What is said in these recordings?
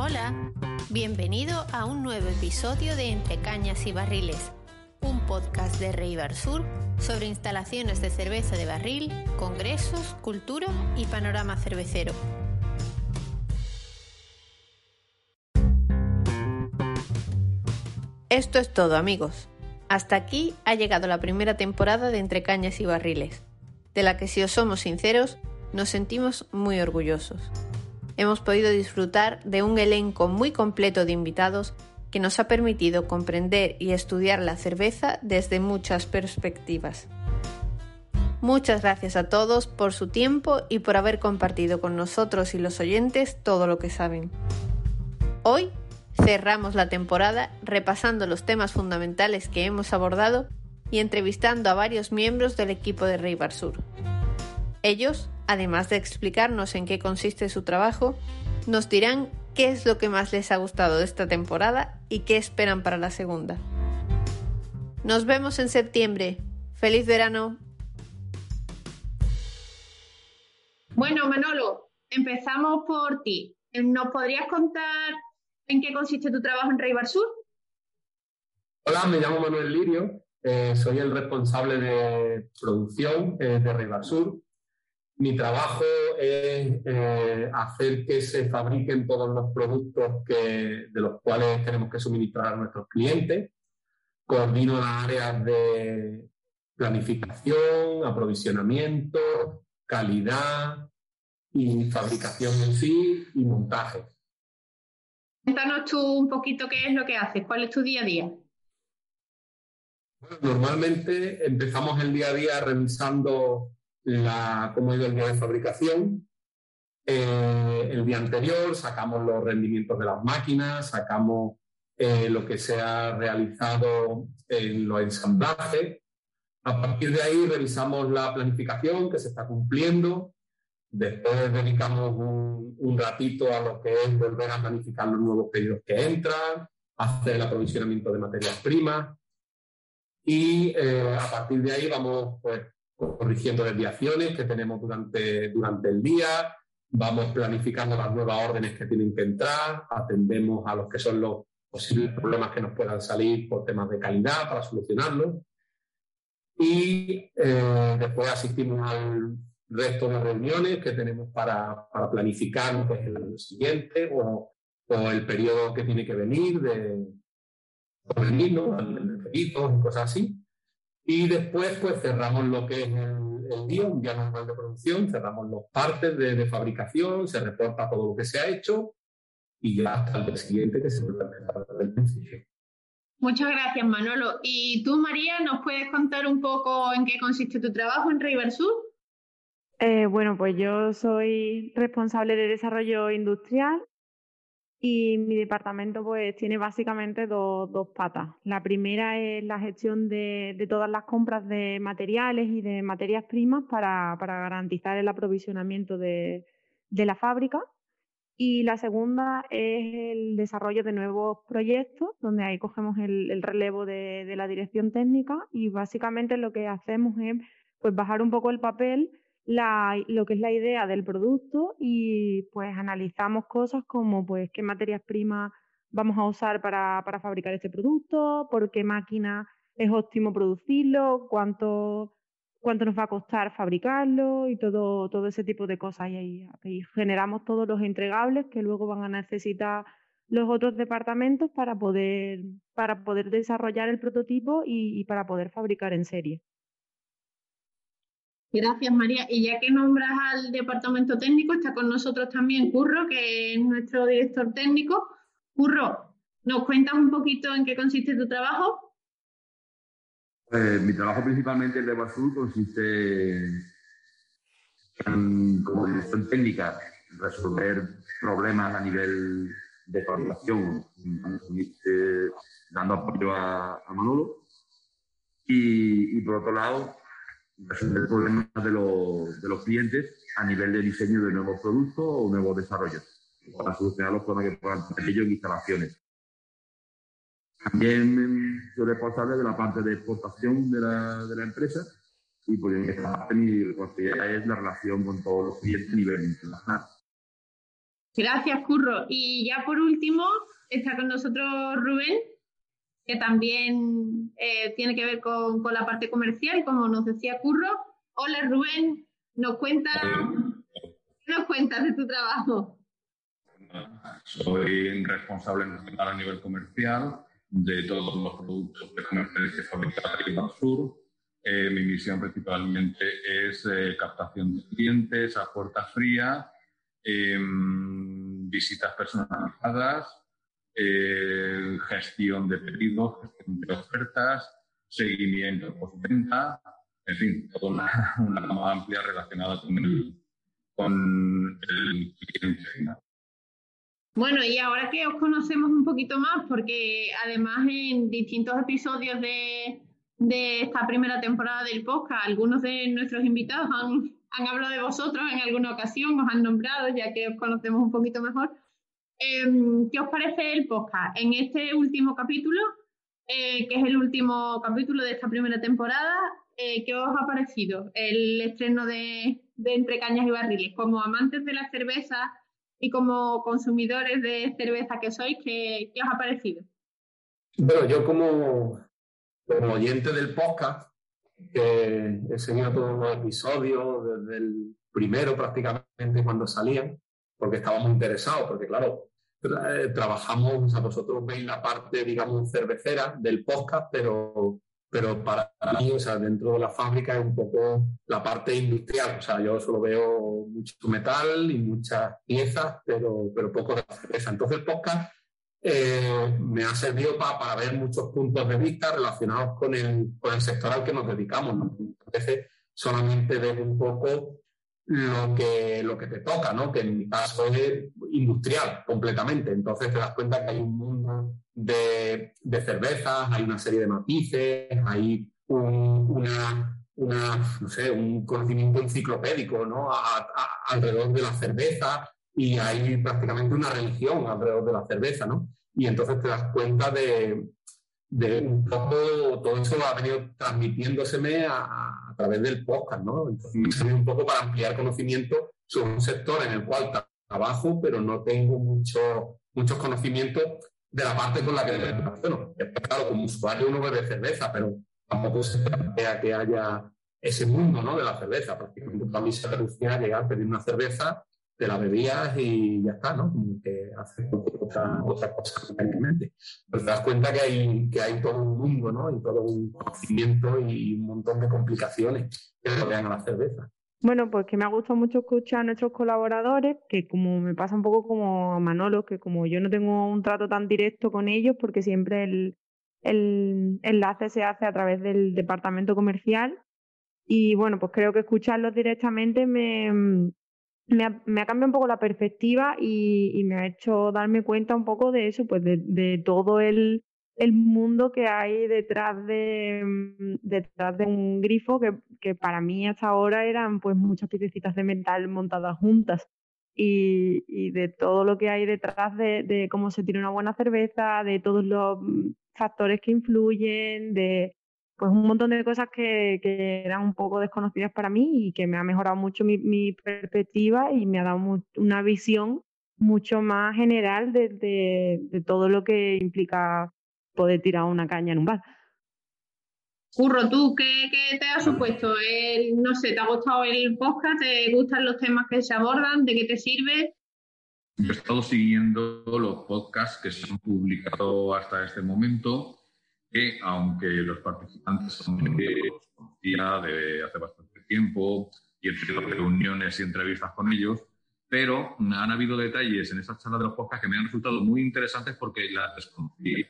Hola, bienvenido a un nuevo episodio de Entre Cañas y Barriles, un podcast de Reibar Sur sobre instalaciones de cerveza de barril, congresos, cultura y panorama cervecero. Esto es todo, amigos. Hasta aquí ha llegado la primera temporada de Entre Cañas y Barriles, de la que si os somos sinceros, nos sentimos muy orgullosos. Hemos podido disfrutar de un elenco muy completo de invitados que nos ha permitido comprender y estudiar la cerveza desde muchas perspectivas. Muchas gracias a todos por su tiempo y por haber compartido con nosotros y los oyentes todo lo que saben. Hoy cerramos la temporada repasando los temas fundamentales que hemos abordado y entrevistando a varios miembros del equipo de Rey Sur. Ellos, además de explicarnos en qué consiste su trabajo, nos dirán qué es lo que más les ha gustado de esta temporada y qué esperan para la segunda. Nos vemos en septiembre. ¡Feliz verano! Bueno, Manolo, empezamos por ti. ¿Nos podrías contar en qué consiste tu trabajo en Rey Sur? Hola, me llamo Manuel Lirio, eh, soy el responsable de producción eh, de Rey Sur mi trabajo es eh, hacer que se fabriquen todos los productos que, de los cuales tenemos que suministrar a nuestros clientes. Coordino las áreas de planificación, aprovisionamiento, calidad y fabricación en sí y montaje. Cuéntanos tú un poquito qué es lo que haces, cuál es tu día a día. normalmente empezamos el día a día revisando la, cómo ha ido el día de fabricación. Eh, el día anterior sacamos los rendimientos de las máquinas, sacamos eh, lo que se ha realizado en los ensamblajes. A partir de ahí revisamos la planificación que se está cumpliendo. Después dedicamos un, un ratito a lo que es volver a planificar los nuevos pedidos que entran, hacer el aprovisionamiento de materias primas. Y eh, a partir de ahí vamos pues, corrigiendo desviaciones que tenemos durante, durante el día, vamos planificando las nuevas órdenes que tienen que entrar, atendemos a los que son los posibles problemas que nos puedan salir por temas de calidad para solucionarlos. Y eh, después asistimos al resto de reuniones que tenemos para, para planificar pues, el siguiente o, o, el periodo que tiene que venir de, venir, ¿no? y cosas así. Y después, pues cerramos lo que es el, día, un día normal de producción, cerramos los partes de, fabricación, se reporta todo lo que se ha hecho y ya hasta el día siguiente que se vuelve a empezar el principio. Muchas gracias, Manolo. ¿Y tú, María, nos puedes contar un poco en qué consiste tu trabajo en Riversur? Eh, bueno, pues yo soy responsable de desarrollo industrial y mi departamento pues tiene básicamente dos, dos patas. La primera es la gestión de, de, todas las compras de materiales y de materias primas para, para garantizar el aprovisionamiento de, de, la fábrica. Y la segunda es el desarrollo de nuevos proyectos, donde ahí cogemos el, el relevo de, de, la dirección técnica y básicamente lo que hacemos es pues bajar un poco el papel la, lo que es la idea del producto y pues analizamos cosas como pues qué materias primas vamos a usar para, para fabricar este producto, por qué máquina es óptimo producirlo, cuánto, cuánto nos va a costar fabricarlo y todo, todo ese tipo de cosas. Y ahí, generamos todos los entregables que luego van a necesitar los otros departamentos para poder, para poder desarrollar el prototipo y para poder fabricar en serie. Gracias, María. Y ya que nombras al departamento técnico, está con nosotros también Curro, que es nuestro director técnico. Curro, ¿nos cuentas un poquito en qué consiste tu trabajo? Eh, mi trabajo principalmente en Sur consiste en, como dirección técnica, resolver problemas a nivel de fabricación, dando apoyo a, Manolo. Y, por otro lado, resolver problemas de los, de los clientes a nivel de diseño de nuevos productos o nuevos desarrollos, para solucionar los problemas que puedan tener ellos en instalaciones. También soy responsable de la parte de exportación de la, de la empresa y por en esta parte mi responsabilidad es la relación con todos los clientes a nivel internacional. Gracias, Curro. Y ya por último, está con nosotros Rubén, que también eh, tiene que ver con, con, la parte comercial, como nos decía Curro. Hola, Rubén. ¿Nos cuenta, ¿qué nos cuentas de tu trabajo? Soy responsable nacional a nivel comercial de todos los productos de comerciales que fabrica el Sur. Eh, mi misión principalmente es eh, captación de clientes a puerta fría, em, visitas personalizadas, eh, gestión de pedidos, gestión de ofertas, seguimiento postventa, en fin, toda una, una gama amplia relacionada con el, con el cliente final. Bueno, y ahora que os conocemos un poquito más, porque además en distintos episodios de, esta primera temporada del podcast, algunos de nuestros invitados han, hablado de vosotros en alguna ocasión, os han nombrado, ya que os conocemos un poquito mejor. Em, ¿Qué os parece el podcast? En este último capítulo, eh, que es el último capítulo de esta primera temporada, eh, ¿qué os ha parecido el estreno de, Entre Cañas y Barriles? Como amantes de la cerveza, y como consumidores de cerveza que sois, ¿qué, os ha parecido? Bueno, yo como, oyente del podcast, he seguido todos los episodios desde el primero prácticamente cuando salían, porque estábamos interesados, porque claro, eh, trabajamos, o sea, vosotros veis la parte, digamos, cervecera del podcast, pero pero para mí, o sea, dentro de la fábrica es un poco la parte industrial. O sea, yo solo veo mucho metal y muchas piezas, pero, pero poco de cerveza. Entonces, el podcast eh, me ha servido para ver muchos puntos de vista relacionados con el, con el sector al que nos dedicamos. ¿no? A veces solamente ver un poco lo que, lo que te toca, ¿no? que en mi caso es industrial completamente. Entonces te das cuenta que hay un mundo de, de cervezas, hay una serie de matices, hay un, una, una, no sé, un conocimiento enciclopédico ¿no? alrededor de la cerveza y hay prácticamente una religión alrededor de la cerveza. ¿no? Y entonces te das cuenta de, de un poco, todo eso ha venido transmitiéndoseme a, través del podcast, ¿no? Entonces me un poco para ampliar conocimiento sobre un sector en el cual trabajo, pero no tengo mucho, muchos conocimientos de la parte con la que me relaciono. Claro, como usuario uno bebe cerveza, pero tampoco se plantea que haya ese mundo ¿no? de la cerveza. Prácticamente para mí se reducía a llegar a pedir una cerveza te la bebías y ya está, ¿no? Como que haces otra, otra cosa completamente. Pero te das cuenta que hay, que hay todo un mundo, ¿no? Y todo un conocimiento y un montón de complicaciones que rodean a la cerveza. Bueno, pues que me ha gustado mucho escuchar a nuestros colaboradores, que como me pasa un poco como a Manolo, que como yo no tengo un trato tan directo con ellos, porque siempre el, el enlace se hace a través del departamento comercial. Y bueno, pues creo que escucharlos directamente me, me ha, cambiado un poco la perspectiva y, me ha hecho darme cuenta un poco de eso, pues de, todo el, mundo que hay detrás de, mm, detrás de un grifo que, que, para mí hasta ahora eran pues muchas piececitas de metal montadas juntas. Y, de todo lo que hay detrás de, cómo se tira una buena cerveza, de todos los mm, factores que influyen, de, pues un montón de cosas que, que, eran un poco desconocidas para mí y que me ha mejorado mucho mi, mi perspectiva y me ha dado una visión mucho más general de, de, todo lo que implica poder tirar una caña en un bar. Curro, ¿tú qué, qué te ha supuesto? El, no sé, ¿te ha gustado el podcast? ¿Te gustan los temas que se abordan? ¿De qué te sirve? Yo he estado siguiendo los podcasts que se han publicado hasta este momento que aunque los participantes son de de hace bastante tiempo y he tenido reuniones y entrevistas con ellos, pero han habido detalles en esas charlas de los podcasts que me han resultado muy interesantes porque las desconocí.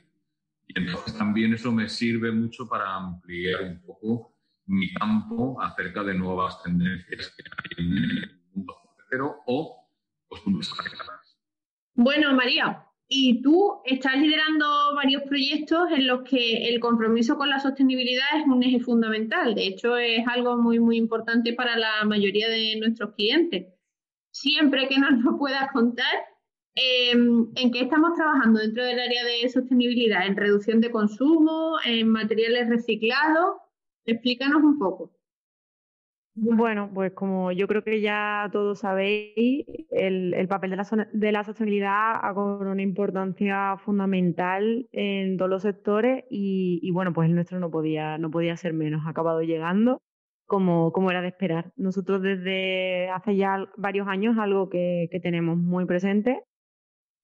Y entonces también eso me sirve mucho para ampliar un poco mi campo acerca de nuevas tendencias que hay en el mundo o costumbres Bueno, María, y tú estás liderando varios proyectos en los que el compromiso con la sostenibilidad es un eje fundamental. De hecho, es algo muy, muy importante para la mayoría de nuestros clientes. Siempre que nos lo puedas contar, em, ¿en qué estamos trabajando dentro del área de sostenibilidad? ¿En reducción de consumo? ¿En materiales reciclados? Explícanos un poco. Bueno, pues como yo creo que ya todos sabéis, el, papel de la, de la sostenibilidad ha cobrado una importancia fundamental en todos los sectores y, bueno, pues el nuestro no podía, no podía ser menos, ha acabado llegando como, como era de esperar. Nosotros desde hace ya varios años algo que, que tenemos muy presente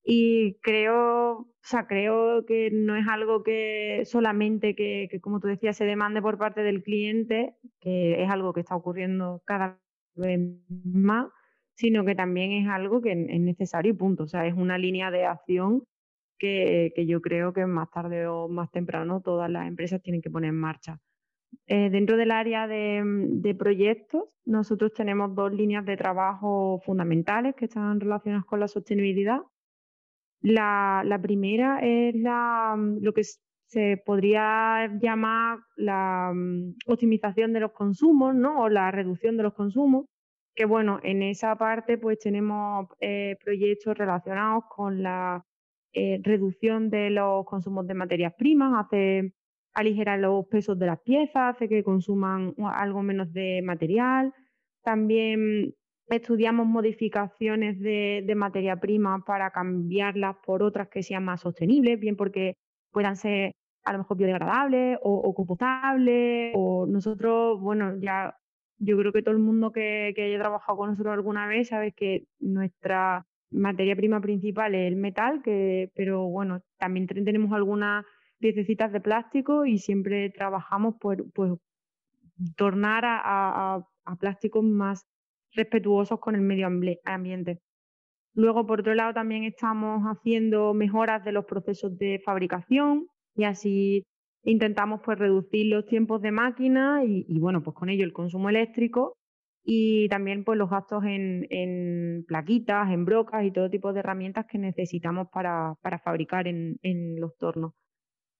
y creo, o sea, creo que no es algo que solamente que, como tú decías, se demande por parte del cliente, que es algo que está ocurriendo cada vez más, sino que también es algo que es necesario y punto. O sea, es una línea de acción que, que yo creo que más tarde o más temprano todas las empresas tienen que poner en marcha. Eh, dentro del área de, de, proyectos, nosotros tenemos dos líneas de trabajo fundamentales que están relacionadas con la sostenibilidad. La, la primera es la, mm, lo que se podría llamar la mm, optimización de los consumos, ¿no? O la reducción de los consumos. Que bueno, en esa parte pues tenemos eh, proyectos relacionados con la eh, reducción de los consumos de materias primas, hace aligerar los pesos de las piezas, hace que consuman algo menos de material. También estudiamos modificaciones de, materia prima para cambiarlas por otras que sean más sostenibles, bien porque puedan ser a lo mejor biodegradables o, compostables, o nosotros, bueno, ya yo creo que todo el mundo que, haya trabajado con nosotros alguna vez sabe que nuestra materia prima principal es el metal, que, pero bueno, también tenemos algunas piececitas de plástico y siempre trabajamos por pues, tornar a, a plásticos más respetuosos con el medio ambiente. Luego, por otro lado, también estamos haciendo mejoras de los procesos de fabricación y así intentamos pues reducir los tiempos de máquina y, bueno, pues con ello el consumo eléctrico y también pues los gastos en, plaquitas, en brocas y todo tipo de herramientas que necesitamos para, fabricar en los tornos.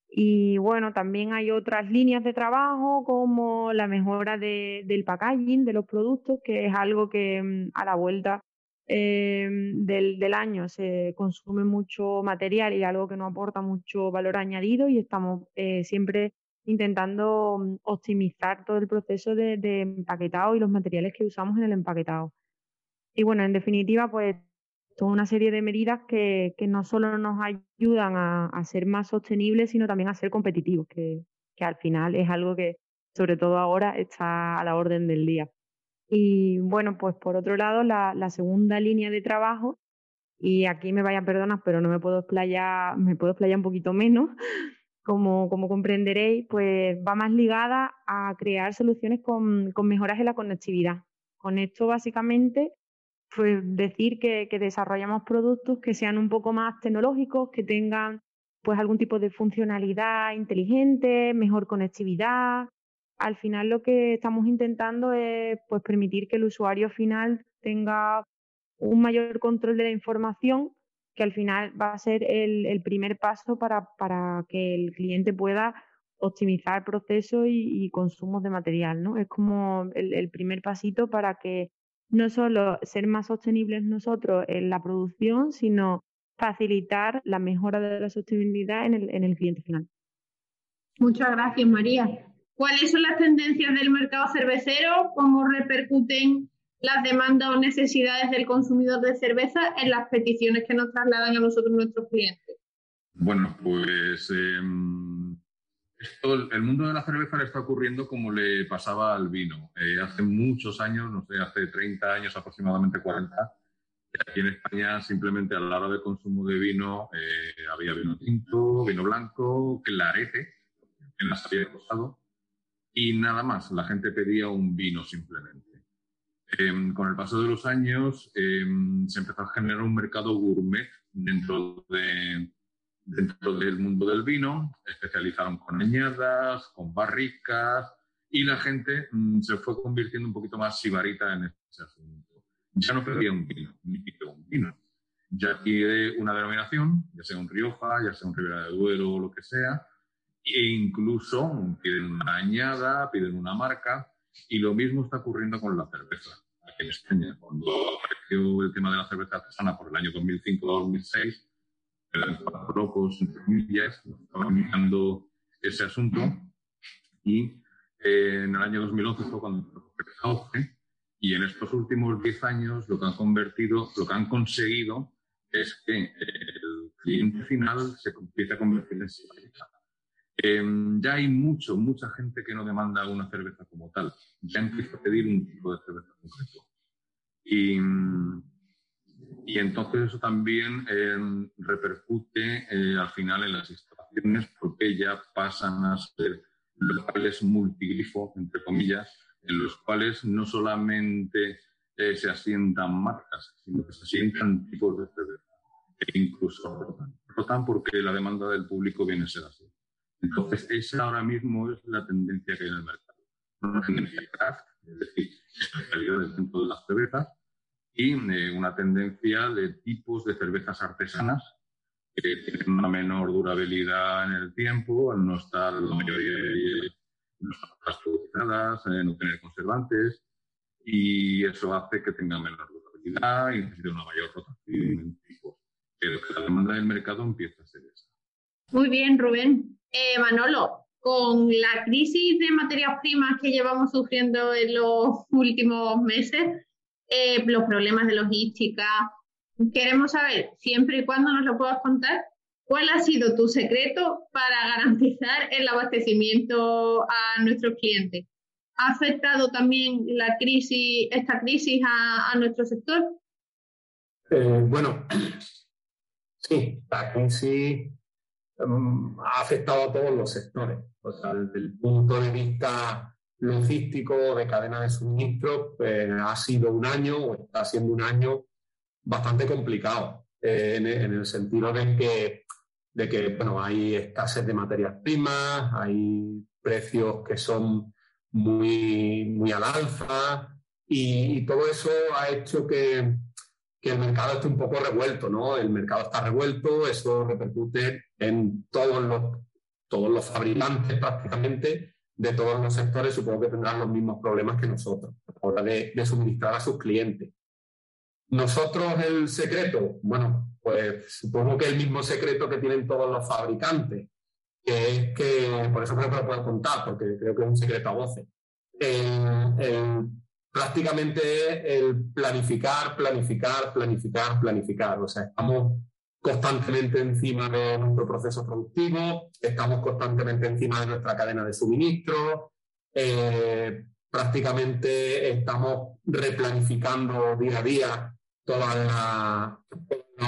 Y bueno, también hay otras líneas de trabajo como la mejora del packaging de los productos, que es algo que mm, a la vuelta eh, del, año se consume mucho material y algo que no aporta mucho valor añadido y estamos eh, siempre intentando mm, optimizar todo el proceso de, de empaquetado y los materiales que usamos en el empaquetado. Y bueno, en definitiva, pues toda una serie de medidas que, que no solo nos ayudan a, a, ser más sostenibles, sino también a ser competitivos, que, que, al final es algo que, sobre todo ahora, está a la orden del día. Y bueno, pues por otro lado, la, segunda línea de trabajo, y aquí me vayan perdonas, pero no me puedo explayar, me puedo explayar un poquito menos, como, como comprenderéis, pues va más ligada a crear soluciones con, con mejoras en la conectividad. Con esto, básicamente, pues decir que, desarrollamos productos que sean un poco más tecnológicos, que tengan pues algún tipo de funcionalidad inteligente, mejor conectividad. Al final lo que estamos intentando es pues permitir que el usuario final tenga un mayor control de la información, que al final va a ser el, primer paso para, para, que el cliente pueda optimizar procesos y, consumos de material, ¿no? Es como el primer pasito para que no solo ser más sostenibles nosotros en la producción, sino facilitar la mejora de la sostenibilidad en el, en el cliente final. Muchas gracias, María. ¿Cuáles son las tendencias del mercado cervecero? ¿Cómo repercuten las demandas o necesidades del consumidor de cerveza en las peticiones que nos trasladan a nosotros nuestros clientes? Bueno, pues em, el mundo de la cerveza le está ocurriendo como le pasaba al vino. Eh, hace muchos años, no sé, hace 30 años aproximadamente 40, aquí en España simplemente a la hora del consumo de vino eh, había vino tinto, vino blanco, clarete, en las había costado, y nada más, la gente pedía un vino simplemente. Em, con el paso de los años em, se empezó a generar un mercado gourmet dentro de, dentro del mundo del vino, especializaron con añadas, con barricas, y la gente mm, se fue convirtiendo un poquito más sibarita en ese asunto. Ya no pedía un vino, ni pidió un vino. ya quiere una denominación, ya sea un Rioja, ya sea un Ribera de Duero o lo que sea, e incluso piden una añada, piden una marca, y lo mismo está ocurriendo con la cerveza. Aquí en España, cuando apareció el tema de la cerveza artesana por el año 2005-2006, eran locos, entre comillas, estaban mirando ese asunto, y eh, en el año 2011 fue cuando auge, y en estos últimos 10 años lo que han convertido, lo que han conseguido es que el cliente final se empiece a convertir en eh, ya hay mucho, mucha gente que no demanda una cerveza como tal. Ya empieza a pedir un tipo de cerveza concreto. Y, y entonces eso también eh, repercute eh, al final en las instalaciones porque ya pasan a ser locales multigrifo, entre comillas, en los cuales no solamente eh, se asientan marcas, sino que se asientan tipos de cerveza e incluso rotan. Rotan porque la demanda del público viene a ser así. Entonces, esa ahora mismo es la tendencia que hay en el mercado. Una tendencia craft, es decir, especialidades dentro de las cervezas, y eh, una tendencia de tipos de cervezas artesanas que tienen una menor durabilidad en el tiempo, al no estar la mayoría de no estar eh, no tener conservantes, y eso hace que tengan menor durabilidad y necesite una mayor rotación en tipos. Pero que la demanda del mercado empieza a ser esa. Muy bien, Rubén. Eh, Manolo, con la crisis de materias primas que llevamos sufriendo en los últimos meses, eh, los problemas de logística, queremos saber, siempre y cuando nos lo puedas contar, cuál ha sido tu secreto para garantizar el abastecimiento a nuestros clientes. ¿Ha afectado también la crisis, esta crisis a, nuestro sector? Eh, bueno, sí, la crisis Em, ha afectado a todos los sectores. O sea, desde el punto de vista logístico, de cadena de suministro, pues, ha sido un año o está siendo un año bastante complicado eh, en, el sentido de que, de que bueno, hay escasez de materias primas, hay precios que son muy, muy al alza y todo eso ha hecho que, que el mercado esté un poco revuelto, ¿no? El mercado está revuelto, eso repercute en todos los, todos los fabricantes prácticamente de todos los sectores, supongo que tendrán los mismos problemas que nosotros a la hora de, suministrar a sus clientes. Nosotros el secreto, bueno, pues supongo que el mismo secreto que tienen todos los fabricantes, que es que, por eso creo que lo puedo contar, porque creo que es un secreto a voces. el prácticamente el planificar, planificar, planificar, planificar. O sea, estamos constantemente encima de nuestro proceso productivo, estamos constantemente encima de nuestra cadena de suministro, eh, prácticamente estamos replanificando día a día todas las,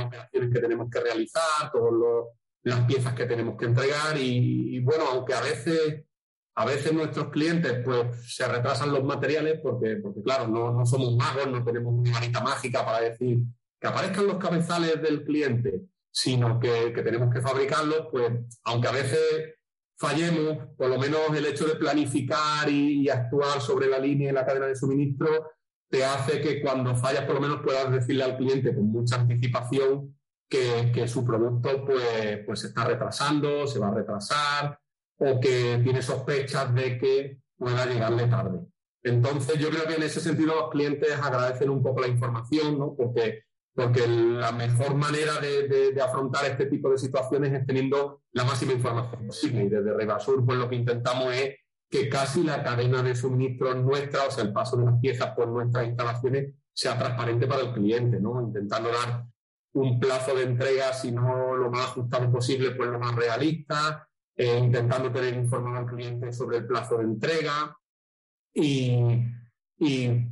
operaciones que tenemos que realizar, todas las piezas que tenemos que entregar y, bueno, aunque a veces a veces nuestros clientes pues se retrasan los materiales porque, porque claro, no, no somos magos, no tenemos una varita mágica para decir que aparezcan los cabezales del cliente, sino que, tenemos que fabricarlos, pues aunque a veces fallemos, por lo menos el hecho de planificar y, actuar sobre la línea y la cadena de suministro te hace que cuando fallas por lo menos puedas decirle al cliente con mucha anticipación que, que su producto pues, pues se está retrasando, se va a retrasar o que tiene sospechas de que pueda llegarle tarde. Entonces, yo creo que en ese sentido los clientes agradecen un poco la información, ¿no? Porque, porque la mejor manera de, de, afrontar este tipo de situaciones es teniendo la máxima información posible. Y desde Revasur, pues lo que intentamos es que casi la cadena de suministro nuestra, o sea, el paso de las piezas por nuestras instalaciones, sea transparente para el cliente, ¿no? Intentando dar un plazo de entrega, si no lo más ajustado posible, pues lo más realista, eh, intentando tener informado al cliente sobre el plazo de entrega y,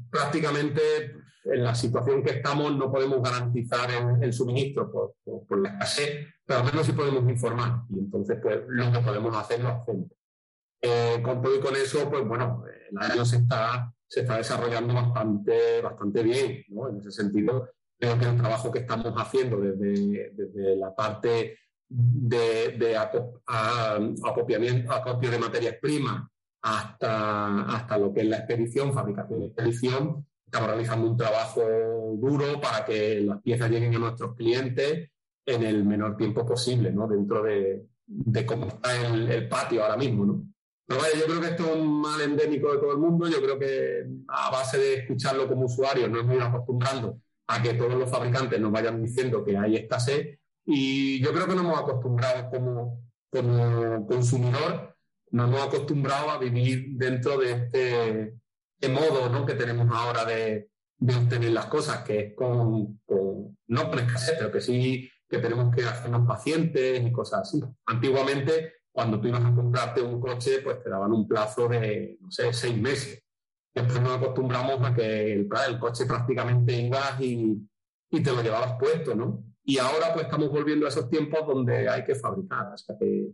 prácticamente en la situación que estamos no podemos garantizar el, suministro por, la escasez, pero al menos sí podemos informar y entonces pues lo que podemos hacer lo hacemos. Eh, con todo y con eso, pues bueno, el año se está, se está desarrollando bastante, bastante bien, ¿no? En ese sentido, creo que el trabajo que estamos haciendo desde, desde la parte de, de acopiamiento, acopio de materias primas hasta, hasta lo que es la expedición, fabricación y expedición, estamos realizando un trabajo duro para que las piezas lleguen a nuestros clientes en el menor tiempo posible, ¿no? Dentro de, cómo está el, patio ahora mismo, ¿no? Pero vaya, yo creo que esto es un mal endémico de todo el mundo. Yo creo que a base de escucharlo como usuarios nos hemos ido acostumbrando a que todos los fabricantes nos vayan diciendo que hay escasez y yo creo que nos hemos acostumbrado como, como consumidor, nos hemos acostumbrado a vivir dentro de este, este modo ¿no? que tenemos ahora de, de, obtener las cosas, que es con, con, no con escasez, pero que sí que tenemos que hacernos pacientes y cosas así. Antiguamente, cuando tú ibas a comprarte un coche, pues te daban un plazo de, no sé, seis meses. Después nos acostumbramos a que el, el coche prácticamente ibas y, y te lo llevabas puesto, ¿no? Y ahora pues estamos volviendo a esos tiempos donde hay que fabricar, o que,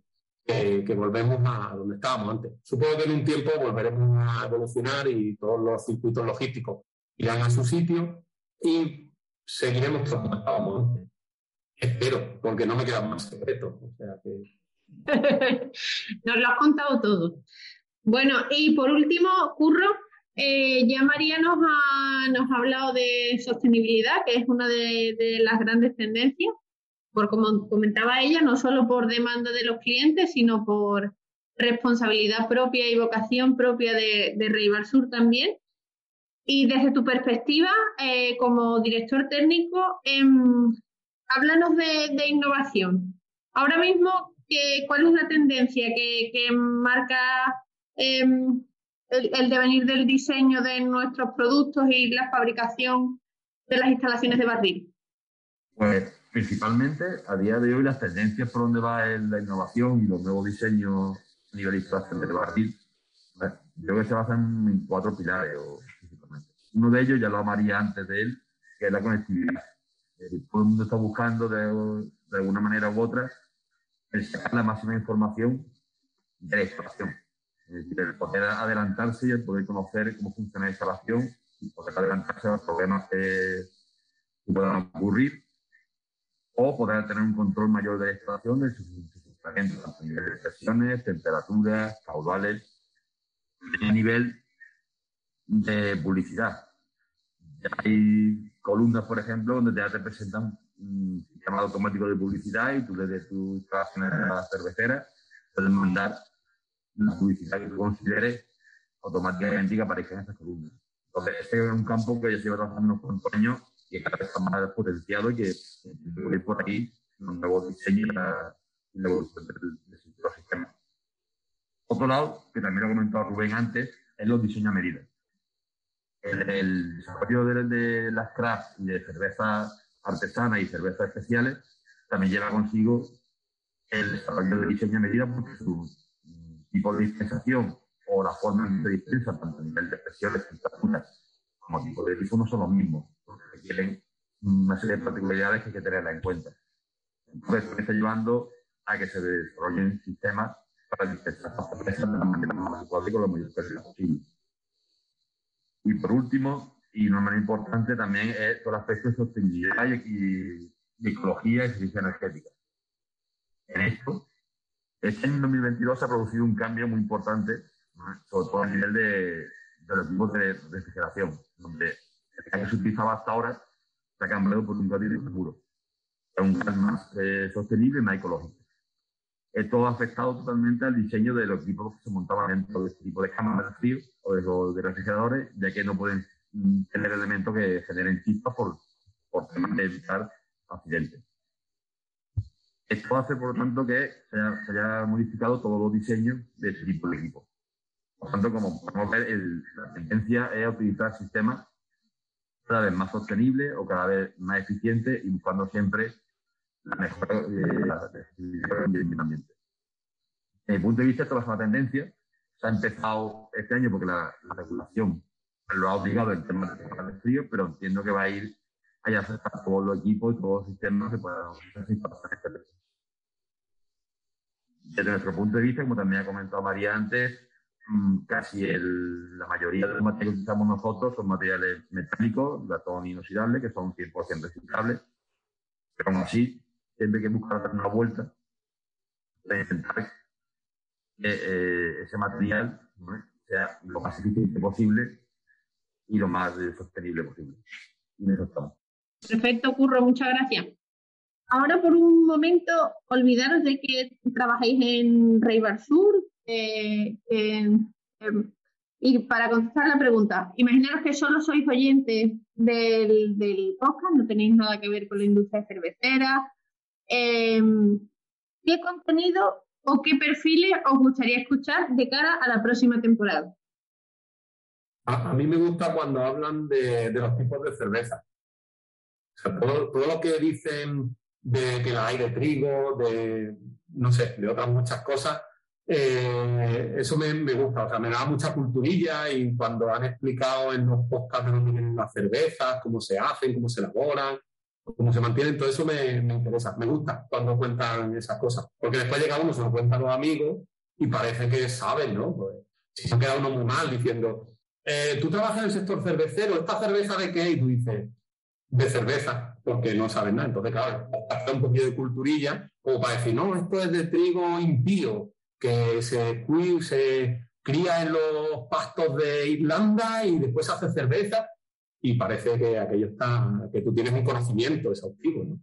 que, volvemos a donde estábamos antes. Supongo que en un tiempo volveremos a evolucionar y todos los circuitos logísticos irán a su sitio y seguiremos como estábamos antes. Espero, porque no me quedan más secretos. O sea que... Nos lo has contado todo. Bueno, y por último, Curro, eh, ya María nos ha, nos ha hablado de sostenibilidad, que es una de, las grandes tendencias, por como comentaba ella, no solo por demanda de los clientes, sino por responsabilidad propia y vocación propia de, de Sur también. Y desde tu perspectiva, eh, como director técnico, em, háblanos de, innovación. Ahora mismo, ¿qué, ¿cuál es la tendencia que, marca em, el, devenir del diseño de nuestros productos y la fabricación de las instalaciones de barril? Pues principalmente a día de hoy las tendencias por donde va la innovación y los nuevos diseños a nivel instalación de yo creo que se basan en cuatro pilares. Uno de ellos ya lo amaría antes de él, que es la conectividad. todo el mundo está buscando de, de alguna manera u otra el sacar la máxima información de la instalación el poder adelantarse y el poder conocer cómo funciona la instalación y poder adelantarse a los problemas que, puedan ocurrir o poder tener un control mayor de la instalación de sus funcionamiento, a nivel de presiones, temperaturas, caudales, a nivel de publicidad. hay columnas, por ejemplo, donde ya te presentan un llamado automático de publicidad y tú desde tu instalación de la cervecera puedes mandar la publicidad que tú consideres automáticamente que aparezca en esas columnas. Entonces, este es un campo que ya se lleva trabajando unos cuantos años que cada vez está más potenciado y que puede ir por ahí un nuevo diseño y la, evolución del, sistema. Otro lado, que también lo comentado Rubén antes, es los diseños a medida. El, desarrollo de, las crafts y de cervezas artesanas y cervezas especiales también lleva consigo el desarrollo de diseño a medida porque su, tipo de dispensación o la forma en que se dispensa, tanto a nivel de presiones, temperaturas, como tipo de grifo, no son los mismos, requieren una serie de particularidades que hay que tenerla en cuenta. Entonces, esto está llevando a que se desarrollen sistemas para dispensar las cervezas de la manera más adecuada y con la mayor posible. Y por último, y no menos importante, también es todo el aspecto de sostenibilidad y, y ecología y eficiencia energética. En esto, este año 2022 se ha producido un cambio muy importante, sobre todo a nivel de, de los equipos de refrigeración, donde que se utilizaba hasta ahora se ha cambiado por un gas seguro. Es un gas más eh, sostenible y más ecológico. Esto ha afectado totalmente al diseño de los equipos que se montaban dentro de este tipo de cámaras de frío o de, refrigeradores, ya que no pueden mm, tener elementos que generen chispas por, por temas de evitar accidentes. Esto hace, por lo tanto, que se haya, modificado todos los diseños de este tipo de equipo. Por lo tanto, como podemos ver, la tendencia es utilizar sistemas cada vez más sostenibles o cada vez más eficientes y buscando siempre la mejor eh, del ambiente. Desde mi punto de vista, esto es una tendencia. Se ha empezado este año porque la, regulación lo ha obligado en temas de frío, pero entiendo que va a ir a afectar todos los equipos y todos los sistemas que puedan para este desde nuestro punto de vista, como también ha comentado María antes, mm, casi la mayoría de los materiales que usamos nosotros son materiales metálicos, latón inoxidable, que son 100% reciclables, pero aún así, siempre hay que buscar dar una vuelta para intentar que eh, ese material sea lo más eficiente posible y lo más sostenible posible. Perfecto, Curro, muchas gracias. Ahora por un momento, olvidaros de que trabajáis en Reibar Sur. Eh, em, y para contestar la pregunta, imaginaros que solo sois oyentes del, del podcast, no tenéis nada que ver con la industria cervecera. Em, ¿Qué contenido o qué perfiles os gustaría escuchar de cara a la próxima temporada? A, mí me gusta cuando hablan de, los tipos de cerveza. todo, todo, lo que dicen de que la hay de trigo, de, no sé, de otras muchas cosas, eh, eso me, gusta, o sea, me da mucha culturilla y cuando han explicado en los podcasts de dónde vienen las cervezas, cómo se hacen, cómo se elaboran, cómo se mantienen, todo eso me, interesa, me gusta cuando cuentan esas cosas, porque después llega uno, se lo cuentan los amigos y parece que saben, ¿no? Pues, si se queda uno muy mal diciendo, eh, tú trabajas en el sector cervecero, ¿esta cerveza de qué? Y tú dices, de cerveza, porque no sabes nada. Entonces, claro, hace un poquito de culturilla, como para decir, no, esto es de trigo impío, que se, se cría en los pastos de Irlanda y después hace cerveza. Y parece que aquello está, que tú tienes un conocimiento exhaustivo, ¿no?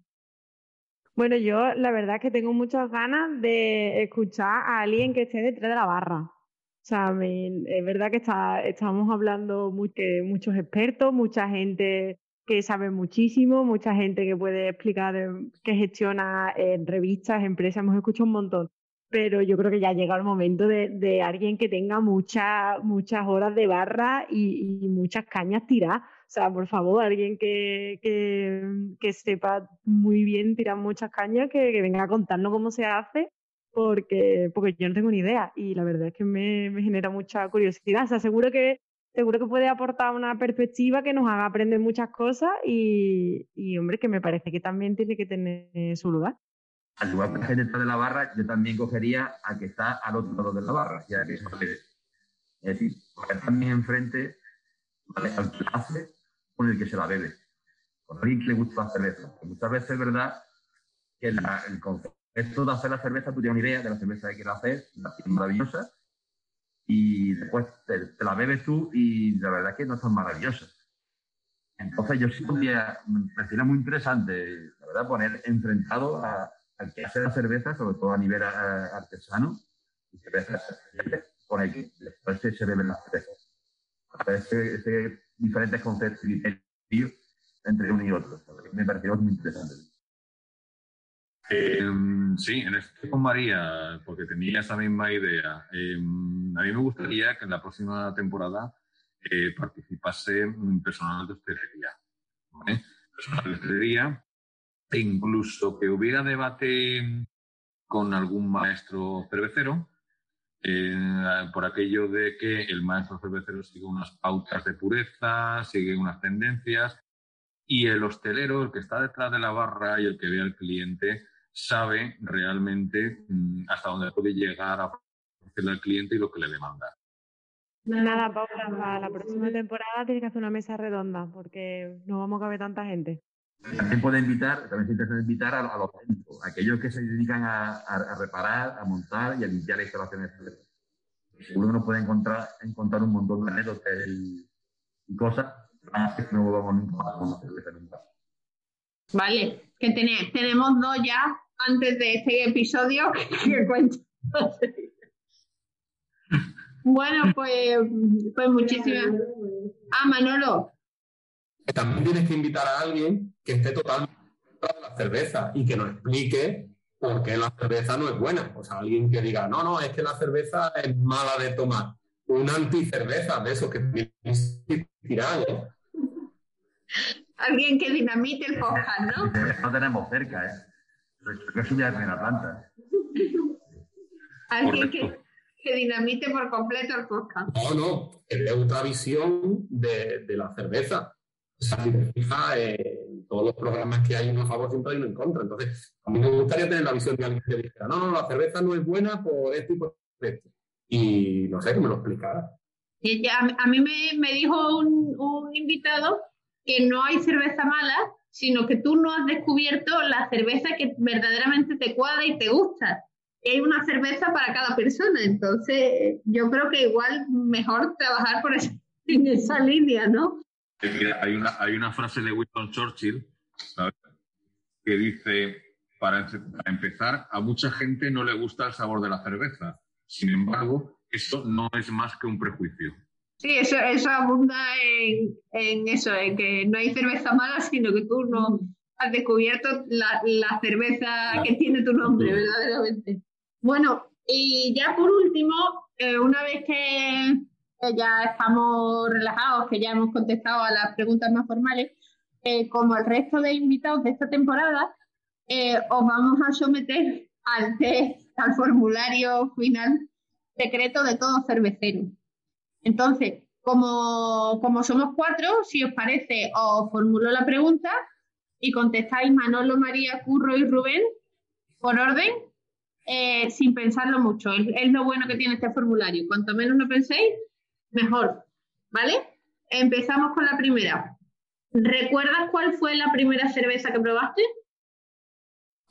Bueno, yo la verdad es que tengo muchas ganas de escuchar a alguien que esté detrás de la barra. O sea, es verdad que estamos hablando muchos expertos, mucha gente que sabe muchísimo, mucha gente que puede explicar, que gestiona en revistas, empresas, hemos escuchado un montón. Pero yo creo que ya llega el momento de, alguien que tenga muchas muchas horas de barra y, muchas cañas tiradas. O sea, por favor, alguien que, que, sepa muy bien tirar muchas cañas, que, venga a contarnos cómo se hace, porque, porque yo no tengo ni idea. Y la verdad es que me, me genera mucha curiosidad. O sea, seguro que seguro que puede aportar una perspectiva que nos haga aprender muchas cosas y, hombre, que me parece que también tiene que tener su lugar. Al igual que la gente está de la barra, yo también cogería a que está al otro lado de la barra, ya que eso Es decir, porque también enfrente al que hace con el que se la bebe, con alguien que le gusta la cerveza. muchas veces es verdad que el concepto de hacer la cerveza, tú tienes una idea de la cerveza que quieres hacer, la maravillosa, y después te, la bebes tú y la verdad es que no son maravillosas. Entonces yo sí podría, me parece muy interesante, la verdad, poner enfrentado al que hace la cerveza, sobre todo a nivel artesano, y cerveza con el que después se beben las cervezas. Ese, ese diferentes conceptos y entre uno y otro. Me pareció muy interesante. Em, sí, en esto con María, porque tenía esa misma idea. Em, a mí me gustaría que en la próxima temporada eh, participase personal de hostelería. Personal de hostelería incluso que hubiera debate con algún maestro cervecero, eh, por aquello de que el maestro cervecero sigue unas pautas de pureza, sigue unas tendencias, y el hostelero, el que está detrás de la barra y el que ve al cliente, sabe realmente mm, hasta dónde puede llegar a ofrecerle al cliente y lo que le demanda. Nada, Paula, la próxima temporada tienes que hacer una mesa redonda porque no vamos a caber tanta gente. También puede invitar, también se interesa invitar a, los centros, aquellos que se dedican a, reparar, a montar y a limpiar instalaciones. Seguro que nos puede encontrar, encontrar un montón de anécdotas y, cosas no vamos a nunca. Vale, que tenemos dos ya antes de este episodio que cuento. bueno, pues, pues muchísimas. Ah, Manolo. También tienes que invitar a alguien que esté totalmente en la cerveza y que nos explique por qué la cerveza no es buena. O sea, alguien que diga, no, no, es que la cerveza es mala de tomar. Un anticerveza de eso que tiran, ¿eh? Alguien que dinamite el podcast, ¿no? No tenemos cerca, ¿eh? Es una la planta. Alguien que, que, dinamite por completo el podcast. No, no, es otra visión de, de la cerveza. O sea, si te fijas, en todos los programas que hay uno a favor siempre hay uno en contra. Entonces, a mí me gustaría tener la visión de alguien que dijera, no, no, la cerveza no es buena por esto y por esto. Y no sé, que me lo explicara. a, mí me, me dijo un, un invitado que no hay cerveza mala, sino que tú no has descubierto la cerveza que verdaderamente te cuadra y te gusta. hay una cerveza para cada persona, entonces yo creo que igual mejor trabajar por esa, en esa línea, ¿no? Hay una, hay una frase de Winston Churchill que dice, para, empezar, a mucha gente no le gusta el sabor de la cerveza. Sin embargo, eso no es más que un prejuicio. Sí, eso, eso abunda en, en, eso, en que no hay cerveza mala, sino que tú no has descubierto la, la cerveza que tiene tu nombre, verdaderamente. Bueno, y ya por último, eh, una vez que, ya estamos relajados, que ya hemos contestado a las preguntas más formales, eh, como el resto de invitados de esta temporada, eh, os vamos a someter al test, al formulario final secreto de todo cervecero. Entonces, como, como somos cuatro, si os parece, os formulo la pregunta y contestáis Manolo, María, Curro y Rubén por orden, eh, sin pensarlo mucho. Es, lo bueno que tiene este formulario. Cuanto menos lo penséis, mejor. ¿Vale? Empezamos con la primera. ¿Recuerdas cuál fue la primera cerveza que probaste?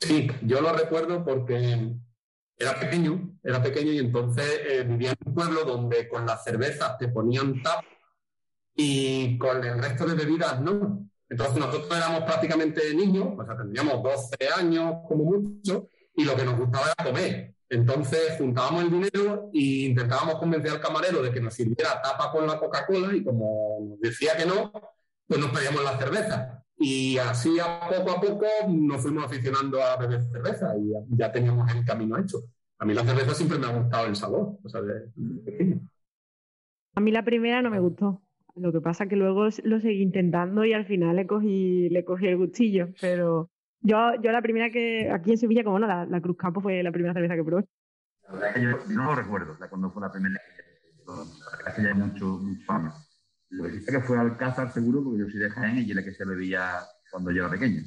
Sí, yo lo recuerdo porque era pequeño, era pequeño y entonces eh, vivía en un pueblo donde con las cervezas te ponían tap y con el resto de bebidas no. Entonces nosotros éramos prácticamente niños, o sea, tendríamos 12 años como mucho, y lo que nos gustaba era comer. Entonces juntábamos el dinero e intentábamos convencer al camarero de que nos sirviera tapa con la Coca-Cola y como nos decía que no, pues nos pedíamos la cerveza. Y así a poco a poco nos fuimos aficionando a beber cerveza y ya, teníamos el camino hecho. A mí la cerveza siempre me ha gustado el sabor, o sea, de, pequeño. A mí la primera no me gustó. Lo que pasa que luego lo seguí intentando y al final le cogí, le cogí el gustillo. Pero yo, yo la primera que, aquí en Sevilla, como no, la, la Cruz Campo fue la primera cerveza que probé. La verdad es que yo, no lo recuerdo, cuando fue la primera, hace ya muchos mucho años. Lo que sí que fue Alcázar seguro, porque yo soy de Jaén y era que se bebía cuando yo era pequeño.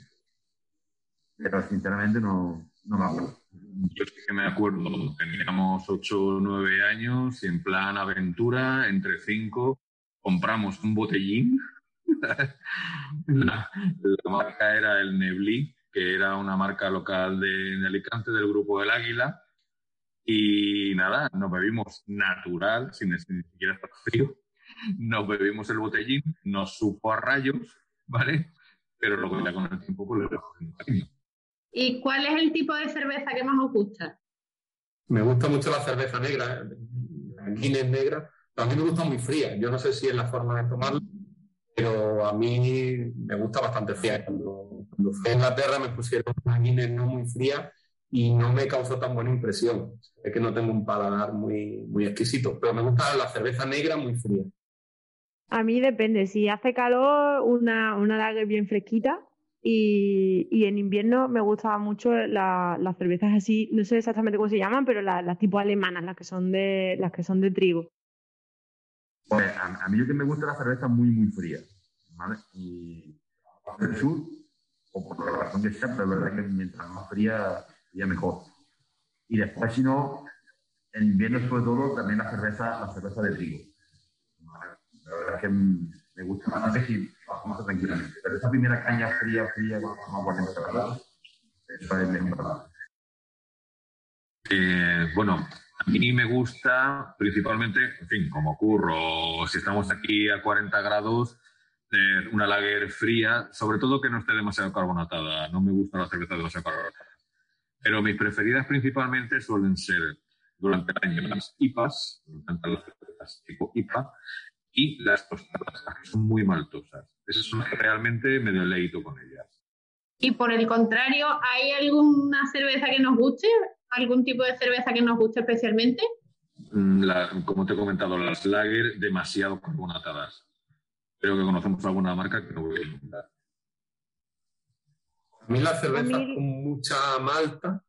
Pero sinceramente no, no me acuerdo. Yo sí que me acuerdo, teníamos 8 o 9 años y en plan aventura, entre 5, compramos un botellín. la, marca era el Neblí, que era una marca local de, Alicante del grupo del Águila. Y nada, nos bebimos natural, sin, sin siquiera estar frío. Nos bebimos el botellín, nos supo a rayos, ¿vale? Pero luego ya con el tiempo pues le cariño. ¿Y cuál es el tipo de cerveza que más os gusta? Me gusta mucho la cerveza negra, la Guinness negra. También me gusta muy fría. Yo no sé si es la forma de tomarla, pero a mí me gusta bastante fría. Cuando, cuando fui a Inglaterra me pusieron una Guinness no muy fría y no me causó tan buena impresión. Es que no tengo un paladar muy, muy exquisito, pero me gusta la cerveza negra muy fría. A mí depende. Si hace calor, una, una lager bien fresquita. Y, y en invierno me gustaban mucho las cervezas así, no sé exactamente cómo se llaman, pero las tipo alemanas, las que son de, las que son de trigo. Pues a, mí lo que me gusta es la cerveza muy, muy fría. ¿vale? Y el sur, o por la razón que sea, pero la verdad es que mientras más fría, ya mejor. Y después, si no, en invierno sobre todo, también la cerveza, la cerveza de trigo. La verdad es que me gusta más si vamos tranquilamente. Pero esa primera caña fría, fría, como 40 grados, eso es mejor. Eh, bueno, a mí me gusta principalmente, en fin, como curro, si estamos aquí a 40 grados, eh, una lager fría, sobre todo que no esté demasiado carbonatada. No me gusta la cerveza demasiado carbonatada. Pero mis preferidas principalmente suelen ser durante el año las IPAs, durante las cervezas tipo IPA, y las tostadas, que son muy maltosas. Esas son que realmente me deleito con ellas. Y por el contrario, ¿hay alguna cerveza que nos guste? ¿Algún tipo de cerveza que nos guste especialmente? Mm, como te he comentado, las lager demasiado carbonatadas. Creo que conocemos alguna marca que no voy a nombrar. A mí la cerveza con mucha malta.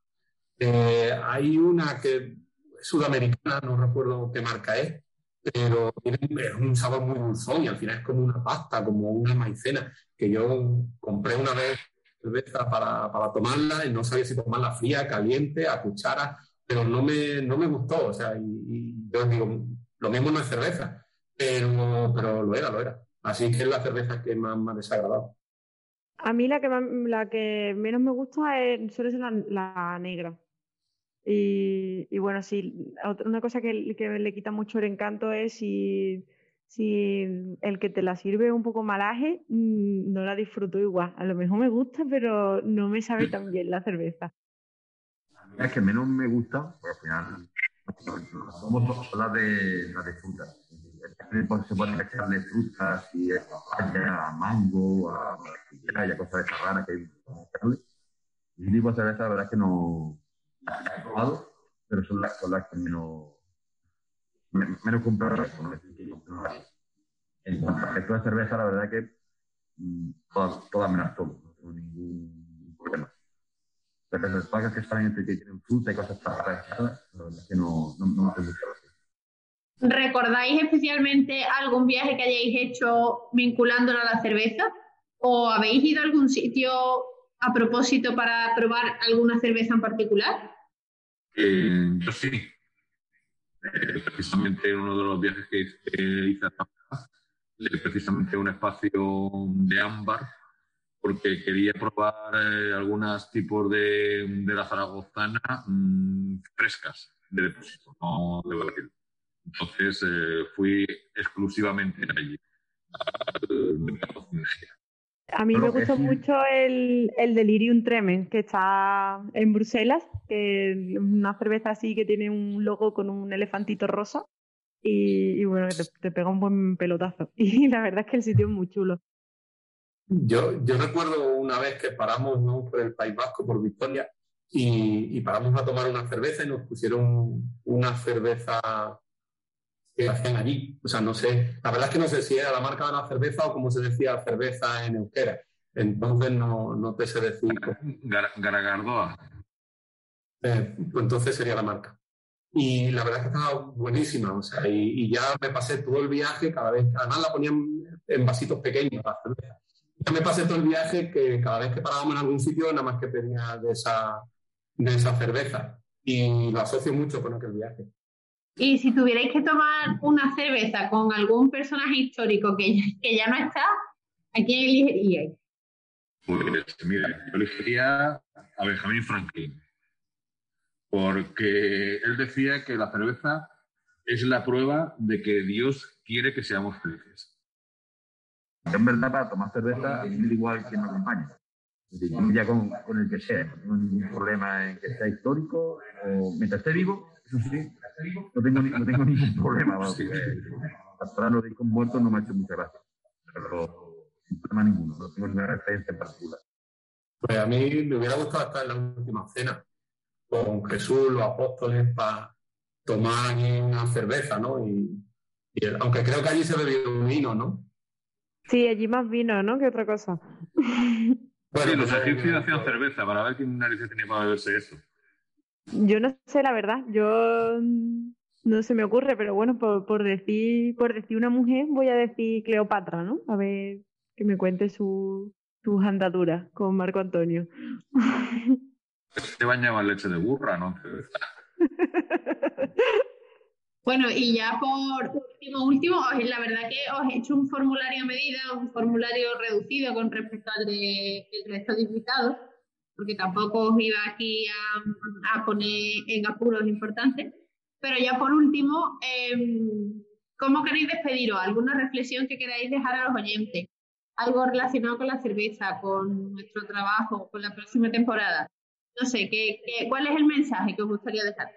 Eh, hay una que es sudamericana, no recuerdo qué marca es, pero es un sabor muy dulzón y al final es como una pasta, como una maicena, que yo compré una vez cerveza para, para tomarla y no sabía si tomarla fría, caliente, a cuchara, pero no me, no me gustó, o sea, y, yo digo, lo mismo no es cerveza, pero, pero lo era, lo era. Así que es la cerveza que más me ha desagradado. A mí la que, la que menos me gusta es, suele ser la negra. Y, bueno, sí, una cosa que, que, le quita mucho el encanto es si, si el que te la sirve un poco malaje, mm, no la disfruto igual. A lo mejor me gusta, pero no me sabe tan bien la cerveza. Es que menos me gusta, porque al final somos las de, las de frutas. Se pueden echarle frutas y a mango, a a cosas de esa rara que hay. Y tipo de cerveza, la verdad es que no las he probado, pero son las, son las que menos menos comprar ¿no? En cuanto a de cerveza, la verdad que mm, todas, todas me las tomo, no tengo ningún problema. Cervezas pagas que están entre que tienen fruta y cosas para la verdad es que no, no, no me mucha ¿Recordáis especialmente algún viaje que hayáis hecho vinculándolo a la cerveza? ¿O habéis ido a algún sitio a propósito para probar alguna cerveza en particular? Eh, yo sí, eh, precisamente uno de los viajes que hice a precisamente un espacio de ámbar, porque quería probar eh, algunos tipos de, de la zaragozana mmm, frescas de depósito, no de barril. Entonces eh, fui exclusivamente allí. A mí me gustó mucho el, el Delirium Tremens, que está en Bruselas, que es una cerveza así que tiene un logo con un elefantito rosa. Y, bueno, te, te, pega un buen pelotazo. Y la verdad es que el sitio es muy chulo. Yo, yo recuerdo una vez que paramos ¿no? por el País Vasco, por Victoria, y, y, paramos a tomar una cerveza y nos pusieron una cerveza que hacían allí. O sea, no sé, la verdad es que no sé si era la marca de la cerveza o como se decía cerveza en euskera. Entonces no, no te sé decir. Garagardoa. Eh, pues entonces sería la marca. Y la verdad es que estaba buenísima, o sea, y, ya me pasé todo el viaje, cada vez, además la ponían en vasitos pequeños la cerveza. Ya me pasé todo el viaje que cada vez que parábamos en algún sitio, nada más que pedía de esa, de esa cerveza. Y lo asocio mucho con aquel viaje. Y si tuvierais que tomar una cerveza con algún personaje histórico que, que ya no está, ¿a quién elegiríais? Pues mira, yo elegiría a Benjamin Franklin. Porque él decía que la cerveza es la prueba de que Dios quiere que seamos felices. En verdad, para tomar cerveza, es igual que nos acompaña. Ya con, con, el que sea, no tengo ningún problema en que sea histórico o mientras esté vivo, eso sí, no tengo, no tengo ningún problema. Porque hasta los discos muertos no me ha hecho mucha gracia. Pero sin problema ninguno, no tengo ninguna referencia en particular. Pues a mí me hubiera gustado estar en la última cena con Jesús, los apóstoles, para tomar una cerveza, ¿no? Y, y, aunque creo que allí se bebió un vino, ¿no? Sí, allí más vino, ¿no? Que otra cosa. Bueno, sí, los egipcios hacían cerveza para ver quién narices tenía para beberse eso. Yo no sé la verdad, yo no se me ocurre, pero bueno, por, por decir por decir una mujer voy a decir Cleopatra, ¿no? A ver que me cuente su, sus andaduras con Marco Antonio. Se bañaba leche de burra, ¿no? Bueno, y ya por último, último, la verdad que os he hecho un formulario a medida, un formulario reducido con respecto al de, del resto de invitados porque tampoco os iba aquí a, poner en apuros importantes. Pero ya por último, em, ¿cómo queréis despediros? ¿Alguna reflexión que queráis dejar a los oyentes? Algo relacionado con la cerveza, con nuestro trabajo, con la próxima temporada. No sé, ¿qué, cuál es el mensaje que os gustaría dejar?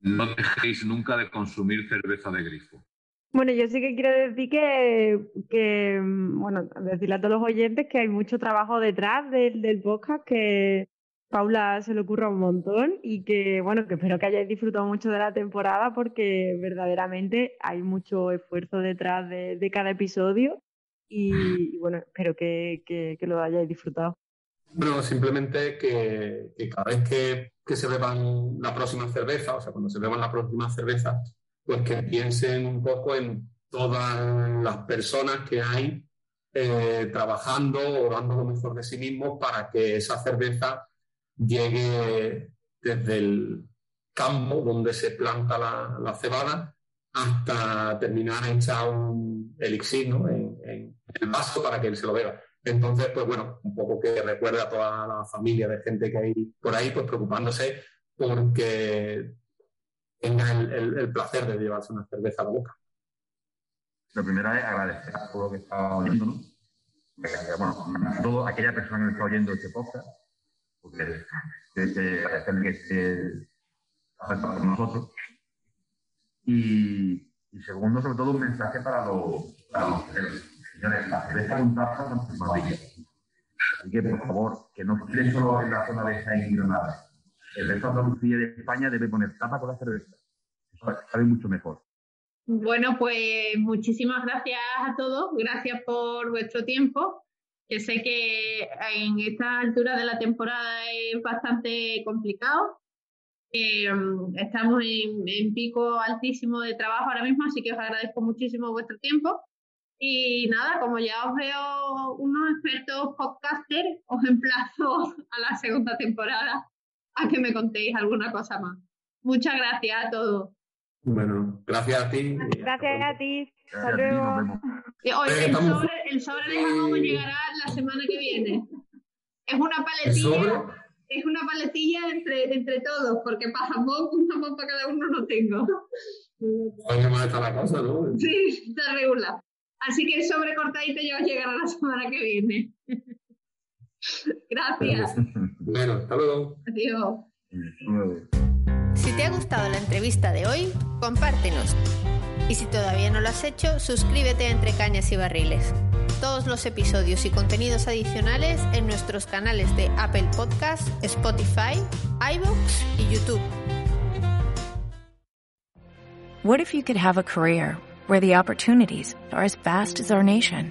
No dejéis nunca de consumir cerveza de grifo. Bueno, yo sí que quiero decir que, mm, bueno, decirle a todos los oyentes que hay mucho trabajo detrás del, podcast, que Paula se le ocurra un montón y que, bueno, que espero que hayáis disfrutado mucho de la temporada porque verdaderamente hay mucho esfuerzo detrás de, cada episodio y, bueno, espero que, lo hayáis disfrutado. Bueno, simplemente que, cada vez que se beban la próxima cerveza, o sea, cuando se beban la próxima cerveza, pues que piensen un poco en todas las personas que hay eh, trabajando o dando lo mejor de sí mismos para que esa cerveza llegue desde el campo donde se planta la, cebada hasta terminar hecha un elixir ¿no? en, el vaso para que él se lo beba. Entonces, pues bueno, un poco que recuerde a toda la familia de gente que hay por ahí, pues preocupándose porque tenga el, placer de llevarse una cerveza a la boca. Lo primero es agradecer a todo lo que está oyendo, Bueno, a toda aquella persona que está oyendo este podcast, porque agradecerle que esté con nosotros. Y, segundo, sobre todo, un mensaje para los, para señores, la cerveza con tapa no Así que, por favor, que no quede solo en la zona de Jaén y Granada. El resto de Andalucía y de España debe poner tapa con la cerveza. Eso sabe mucho mejor. Bueno, pues muchísimas gracias a todos. Gracias por vuestro tiempo. Que sé que en esta altura de la temporada es bastante complicado. estamos en, en, pico altísimo de trabajo ahora mismo, así que os agradezco muchísimo vuestro tiempo. Y nada, como ya os veo unos expertos podcasters, os emplazo a la segunda temporada a que me contéis alguna cosa más. Muchas gracias a todos. Bueno, gracias a ti. Gracias a ti. Hasta luego. Oye, el, sobre, el sobre de jamón llegará la semana que viene. Es una paletilla. Es una paletilla entre, entre todos, porque para jamón, un jamón para cada uno no tengo. Oye, más está la cosa, ¿no? Sí, está regular. Así que el sobre cortadito ya os llegará la semana que viene. Gracias. Bueno, hasta luego. Adiós. Si te ha gustado la entrevista de hoy, compártenos. Y si todavía no lo has hecho, suscríbete a Entre Cañas y Barriles. Todos los episodios y contenidos adicionales en nuestros canales de Apple Podcasts, Spotify, iVoox y YouTube. What if you could have a career where the opportunities are as vast as our nation,